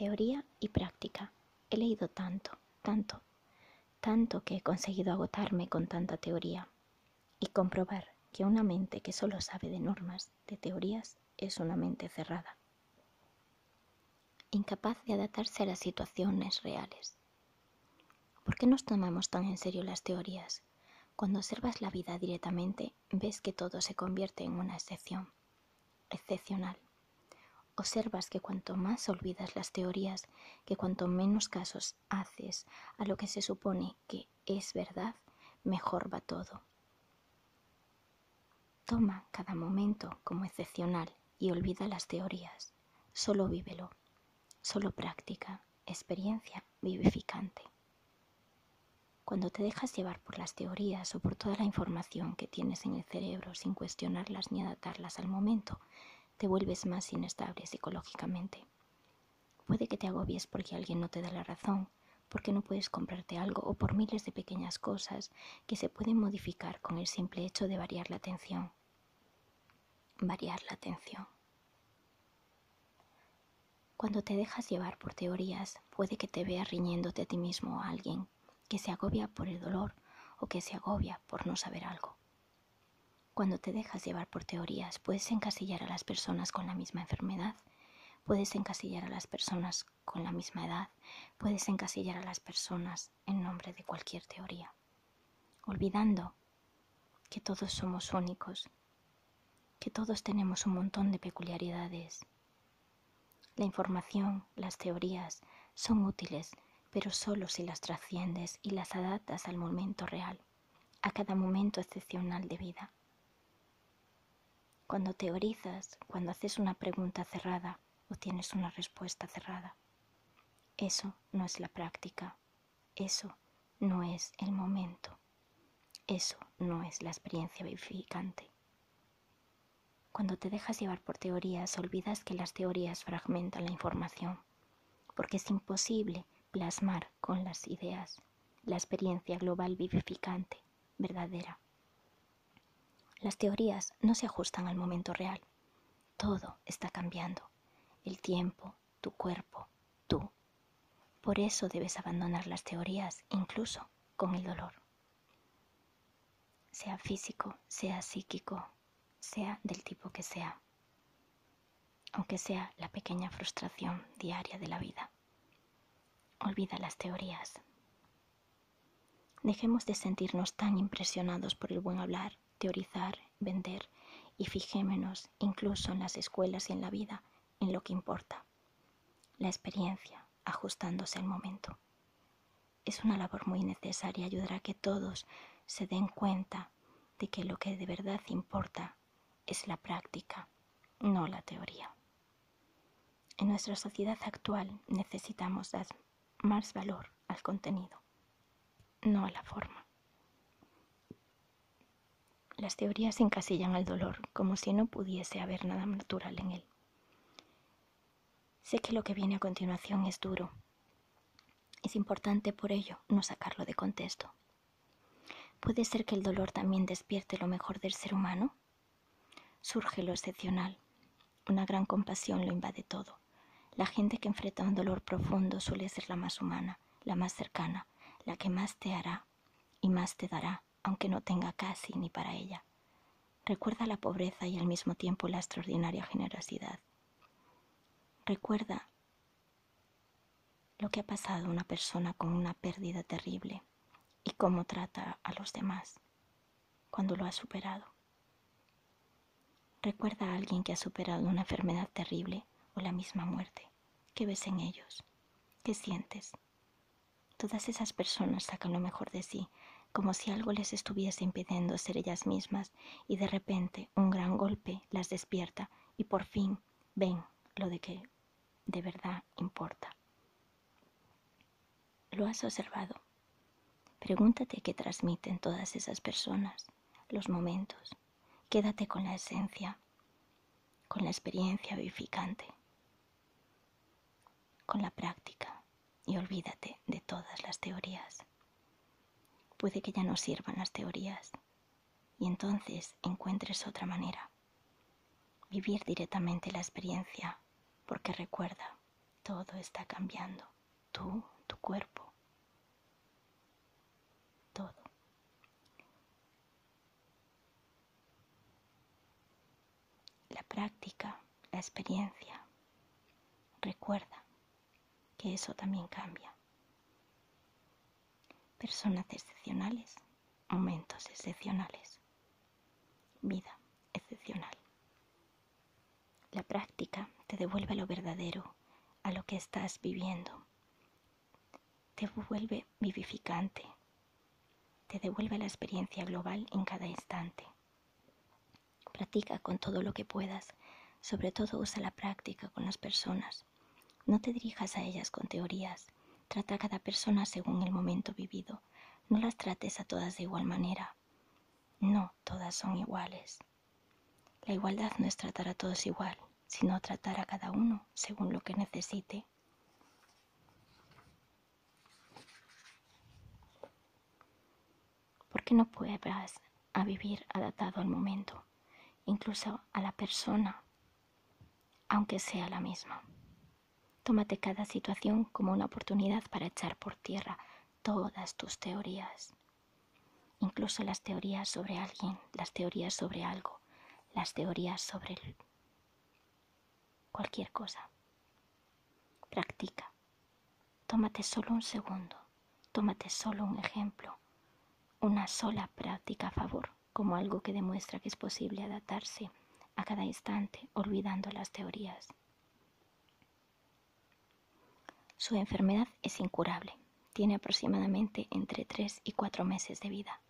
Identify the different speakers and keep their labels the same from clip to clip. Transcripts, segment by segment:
Speaker 1: Teoría y práctica. He leído tanto, tanto, tanto que he conseguido agotarme con tanta teoría y comprobar que una mente que solo sabe de normas, de teorías, es una mente cerrada, incapaz de adaptarse a las situaciones reales. ¿Por qué nos tomamos tan en serio las teorías? Cuando observas la vida directamente, ves que todo se convierte en una excepción, excepcional observas que cuanto más olvidas las teorías, que cuanto menos casos haces a lo que se supone que es verdad, mejor va todo. Toma cada momento como excepcional y olvida las teorías. Solo vívelo, solo práctica, experiencia vivificante. Cuando te dejas llevar por las teorías o por toda la información que tienes en el cerebro sin cuestionarlas ni adaptarlas al momento, te vuelves más inestable psicológicamente. Puede que te agobies porque alguien no te da la razón, porque no puedes comprarte algo o por miles de pequeñas cosas que se pueden modificar con el simple hecho de variar la atención. Variar la atención. Cuando te dejas llevar por teorías, puede que te veas riñéndote a ti mismo a alguien que se agobia por el dolor o que se agobia por no saber algo. Cuando te dejas llevar por teorías, puedes encasillar a las personas con la misma enfermedad, puedes encasillar a las personas con la misma edad, puedes encasillar a las personas en nombre de cualquier teoría, olvidando que todos somos únicos, que todos tenemos un montón de peculiaridades. La información, las teorías son útiles, pero solo si las trasciendes y las adaptas al momento real, a cada momento excepcional de vida. Cuando teorizas, cuando haces una pregunta cerrada o tienes una respuesta cerrada. Eso no es la práctica, eso no es el momento, eso no es la experiencia vivificante. Cuando te dejas llevar por teorías, olvidas que las teorías fragmentan la información, porque es imposible plasmar con las ideas la experiencia global vivificante, verdadera. Las teorías no se ajustan al momento real. Todo está cambiando. El tiempo, tu cuerpo, tú. Por eso debes abandonar las teorías, incluso con el dolor. Sea físico, sea psíquico, sea del tipo que sea. Aunque sea la pequeña frustración diaria de la vida. Olvida las teorías. Dejemos de sentirnos tan impresionados por el buen hablar teorizar, vender y fijémonos incluso en las escuelas y en la vida en lo que importa, la experiencia ajustándose al momento. Es una labor muy necesaria, ayudar a que todos se den cuenta de que lo que de verdad importa es la práctica, no la teoría. En nuestra sociedad actual necesitamos dar más valor al contenido, no a la forma. Las teorías encasillan al dolor como si no pudiese haber nada natural en él. Sé que lo que viene a continuación es duro. Es importante por ello no sacarlo de contexto. ¿Puede ser que el dolor también despierte lo mejor del ser humano? Surge lo excepcional. Una gran compasión lo invade todo. La gente que enfrenta un dolor profundo suele ser la más humana, la más cercana, la que más te hará y más te dará aunque no tenga casi ni para ella. Recuerda la pobreza y al mismo tiempo la extraordinaria generosidad. Recuerda lo que ha pasado una persona con una pérdida terrible y cómo trata a los demás cuando lo ha superado. Recuerda a alguien que ha superado una enfermedad terrible o la misma muerte. ¿Qué ves en ellos? ¿Qué sientes? Todas esas personas sacan lo mejor de sí como si algo les estuviese impidiendo ser ellas mismas y de repente un gran golpe las despierta y por fin ven lo de que de verdad importa. ¿Lo has observado? Pregúntate qué transmiten todas esas personas, los momentos. Quédate con la esencia, con la experiencia vivificante, con la práctica y olvídate de todas las teorías puede que ya no sirvan las teorías y entonces encuentres otra manera. Vivir directamente la experiencia, porque recuerda, todo está cambiando. Tú, tu cuerpo, todo. La práctica, la experiencia, recuerda que eso también cambia. Personas excepcionales, momentos excepcionales, vida excepcional. La práctica te devuelve lo verdadero, a lo que estás viviendo. Te vuelve vivificante. Te devuelve la experiencia global en cada instante. Practica con todo lo que puedas. Sobre todo usa la práctica con las personas. No te dirijas a ellas con teorías. Trata a cada persona según el momento vivido. No las trates a todas de igual manera. No, todas son iguales. La igualdad no es tratar a todos igual, sino tratar a cada uno según lo que necesite. ¿Por qué no puedas a vivir adaptado al momento, incluso a la persona, aunque sea la misma? Tómate cada situación como una oportunidad para echar por tierra todas tus teorías, incluso las teorías sobre alguien, las teorías sobre algo, las teorías sobre cualquier cosa. Practica. Tómate solo un segundo, tómate solo un ejemplo, una sola práctica a favor, como algo que demuestra que es posible adaptarse a cada instante, olvidando las teorías. Su enfermedad es incurable. Tiene aproximadamente entre 3 y 4 meses de vida.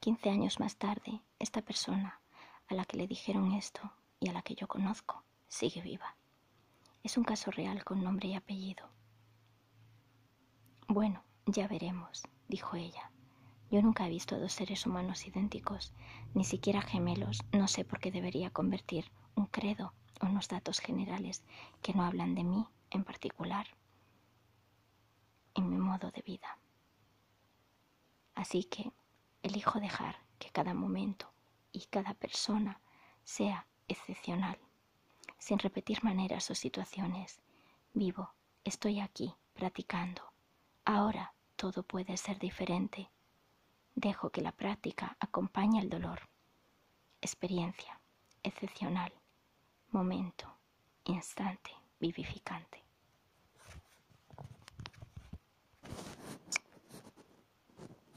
Speaker 1: 15 años más tarde, esta persona a la que le dijeron esto y a la que yo conozco sigue viva. Es un caso real con nombre y apellido. Bueno, ya veremos, dijo ella. Yo nunca he visto dos seres humanos idénticos, ni siquiera gemelos. No sé por qué debería convertir un credo o unos datos generales que no hablan de mí en particular en mi modo de vida. Así que elijo dejar que cada momento y cada persona sea excepcional, sin repetir maneras o situaciones. Vivo, estoy aquí, practicando. Ahora todo puede ser diferente. Dejo que la práctica acompañe el dolor. Experiencia, excepcional, momento, instante, vivificante.